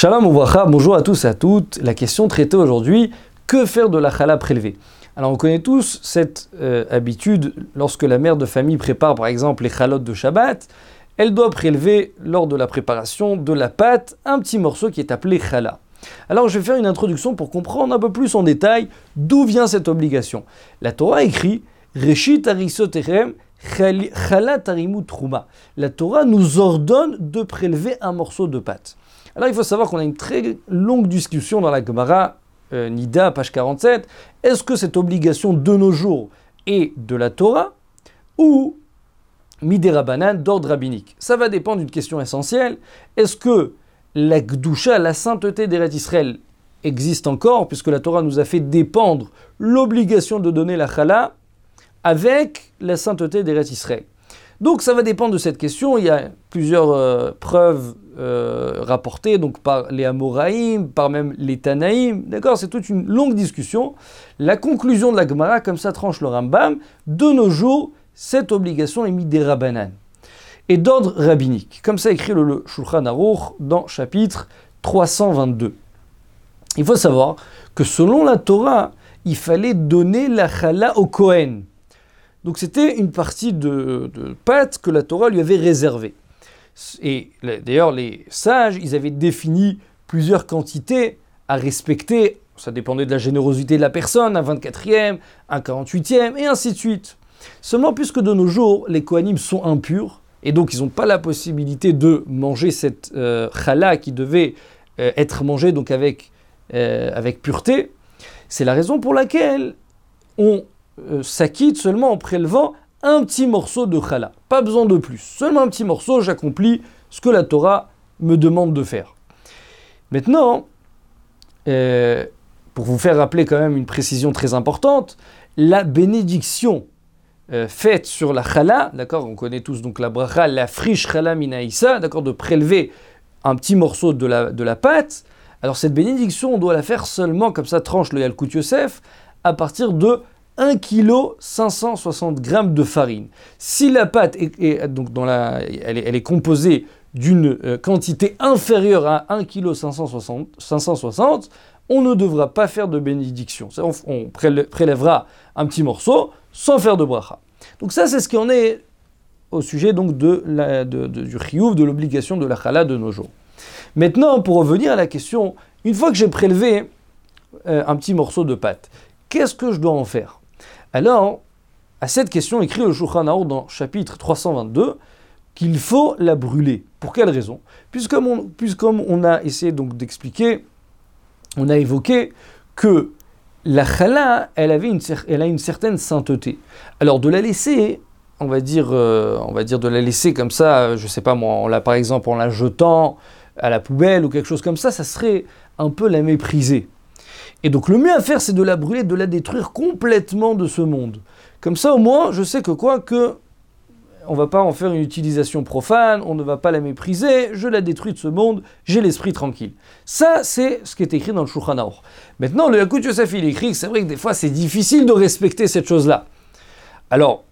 Shalom Ouvracha, bonjour à tous et à toutes. La question traitée aujourd'hui, que faire de la chala prélevée? Alors on connaît tous cette euh, habitude, lorsque la mère de famille prépare par exemple les chalotes de Shabbat, elle doit prélever lors de la préparation de la pâte un petit morceau qui est appelé chala. Alors je vais faire une introduction pour comprendre un peu plus en détail d'où vient cette obligation. La Torah écrit Reshit. La Torah nous ordonne de prélever un morceau de pâte. Alors il faut savoir qu'on a une très longue discussion dans la Gemara, euh, Nida, page 47. Est-ce que cette obligation de nos jours est de la Torah ou Miderabanan d'ordre rabbinique? Ça va dépendre d'une question essentielle. Est-ce que la Gdusha, la sainteté des Israël, existe encore, puisque la Torah nous a fait dépendre l'obligation de donner la chala avec la sainteté des Israël donc ça va dépendre de cette question. Il y a plusieurs euh, preuves euh, rapportées donc par les Amoraïm, par même les Tanaïm. D'accord? C'est toute une longue discussion. La conclusion de la Gemara, comme ça tranche le Rambam, de nos jours, cette obligation est mise des Rabbanan. Et d'ordre rabbinique. Comme ça écrit le, Shulchan Aruch dans chapitre 322. Il faut savoir que selon la Torah, il fallait donner la chala au Kohen. Donc c'était une partie de, pâte que la Torah lui avait réservée. Et d'ailleurs, les sages, ils avaient défini plusieurs quantités à respecter. Ça dépendait de la générosité de la personne, un 24e, un 48e, et ainsi de suite. Seulement, puisque de nos jours, les Kohanim sont impurs, et donc ils n'ont pas la possibilité de manger cette euh, chala qui devait euh, être mangée donc avec, euh, avec pureté, c'est la raison pour laquelle on euh, s'acquitte seulement en prélevant un petit morceau de chala. Pas besoin de plus. Seulement un petit morceau, j'accomplis ce que la Torah me demande de faire. Maintenant, euh, pour vous faire rappeler quand même une précision très importante, la bénédiction euh, faite sur la chala, d'accord, on connaît tous donc la bracha, la friche chala minaïsa, d'accord, de prélever un petit morceau de la, de la pâte. Alors cette bénédiction, on doit la faire seulement, comme ça tranche le Yalkut Yosef, à partir de 1 kg 560 g de farine. Si la pâte est, donc dans la, elle, est, composée d'une euh, quantité inférieure à 1 kg 560, 560, on ne devra pas faire de bénédiction. On, prélèvera un petit morceau sans faire de bracha. Donc ça, c'est ce qui en est au sujet donc de du chiouf, de l'obligation de la chala de nos jours. Maintenant, pour revenir à la question, une fois que j'ai prélevé euh, un petit morceau de pâte, qu'est-ce que je dois en faire? Alors, à cette question, écrit le Shulchan dans chapitre 322 qu'il faut la brûler. Pour quelle raison? Puisqu'on on, on a essayé donc d'expliquer, on a évoqué que la chala, elle, avait une, elle a une certaine sainteté. Alors de la laisser, on va dire, euh, on va dire de la laisser comme ça, je sais pas moi, la, par exemple en la jetant à la poubelle ou quelque chose comme ça, ça serait un peu la mépriser. Et donc le mieux à faire, c'est de la brûler, de la détruire complètement de ce monde. Comme ça, au moins, je sais que quoi que on va pas en faire une utilisation profane, on ne va pas la mépriser, je la détruis de ce monde, j'ai l'esprit tranquille. Ça, c'est ce qui est écrit dans le Shulchan Maintenant, le Yakut Yosef, il écrit que c'est vrai que des fois, c'est difficile de respecter cette chose-là. Alors,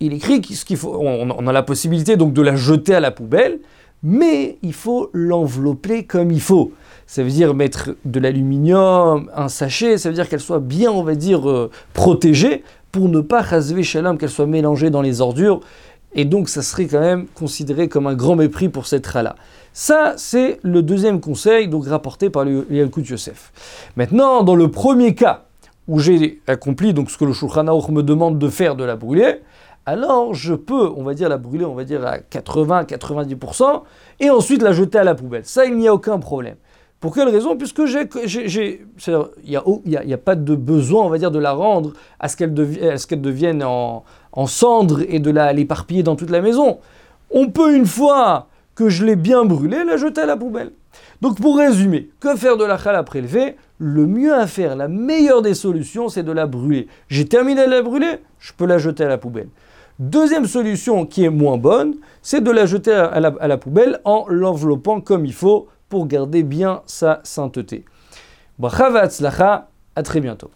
il écrit qu'il faut, on a la possibilité donc de la jeter à la poubelle, mais il faut l'envelopper comme il faut. Ça veut dire mettre de l'aluminium, un sachet, ça veut dire qu'elle soit bien, on va dire, euh, protégée pour ne pas rasver shalom, qu'elle soit mélangée dans les ordures. Et donc, ça serait quand même considéré comme un grand mépris pour cette rala. Ça, c'est le deuxième conseil, donc rapporté par le Yalkut Yosef. Maintenant, dans le premier cas, où j'ai accompli donc ce que le Shulchan me demande de faire, de la brûler, alors je peux, on va dire, la brûler, on va dire à 80-90%, et ensuite la jeter à la poubelle. Ça, il n'y a aucun problème. Pour quelle raison? Puisque j'ai, il n'y a, a, pas de besoin, on va dire, de la rendre à ce qu'elle, devienne en, en, cendre et de l'éparpiller dans toute la maison. On peut, une fois que je l'ai bien brûlée, la jeter à la poubelle. Donc pour résumer, que faire de la chala prélevée Le mieux à faire, la meilleure des solutions, c'est de la brûler. J'ai terminé de la brûler, je peux la jeter à la poubelle. Deuxième solution qui est moins bonne, c'est de la jeter à la, poubelle en l'enveloppant comme il faut pour garder bien sa sainteté. Bracha à très bientôt.